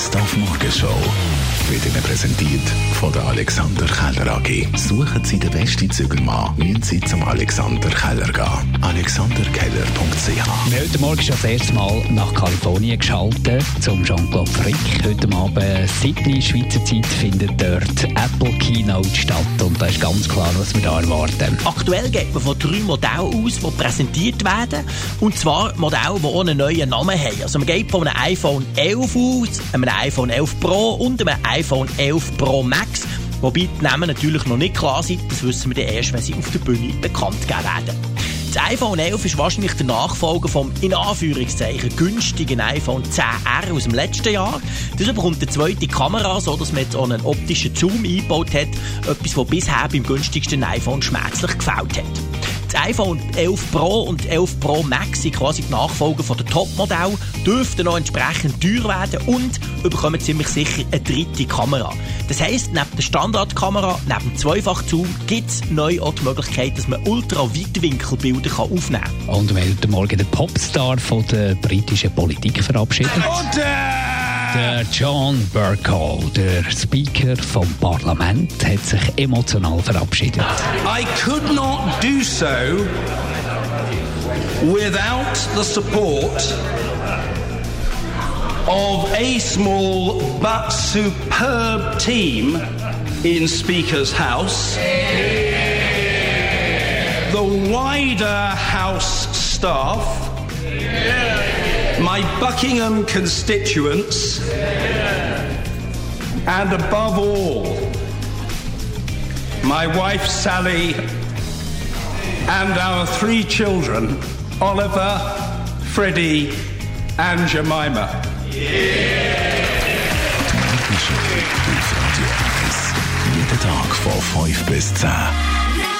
Best auf Morgenshow wird Ihnen präsentiert von der Alexander Keller AG. Suchen Sie den besten Zügelmann, müssen Sie zum Alexander Keller gehen. alexanderkeller.ch Wir haben heute Morgen schon das erste Mal nach Kalifornien geschaltet, zum Jean-Claude Frick. Heute Abend, Sydney, Schweizer Zeit, findet dort Apple Keynote statt. Und da ist ganz klar, was wir da erwarten. Aktuell geht man von drei Modellen aus, die präsentiert werden. Und zwar Modelle, die einen neuen Namen haben. Also man geht von einem iPhone 11 aus, einem iPhone 11 Pro und einem iPhone 11 Pro Max. Wobei die Namen natürlich noch nicht klar sind. Das wissen wir dann erst, wenn sie auf der Bühne bekannt gegeben werden. Das iPhone 11 ist wahrscheinlich der Nachfolger vom in Anführungszeichen günstigen iPhone 10R aus dem letzten Jahr. Das bekommt eine zweite Kamera, so dass man jetzt auch einen optischen Zoom eingebaut hat. Etwas, was bisher beim günstigsten iPhone schmerzlich gefällt hat. Das iPhone 11 Pro und 11 Pro Max sind quasi die Nachfolger von der Top-Modell, dürften noch entsprechend teuer werden und bekommen ziemlich sicher eine dritte Kamera. Das heisst, neben der Standardkamera, neben dem Zweifach-Zoom, gibt es neu auch die Möglichkeit, dass man Ultra-Weitwinkelbilder aufnehmen kann. Und wir haben heute Morgen den Popstar von der britischen Politik verabschiedet. Der uh, John Burko, der Speaker vom Parlament, hat sich emotional verabschiedet. I could not do so without the support of a small but superb team in Speaker's House, the wider House staff, my Buckingham constituents, and above all, my wife Sally and our three children, Oliver, Freddie, and Jemima. Morgenshow auf Radio 1. Jeden Tag von 5 bis 10.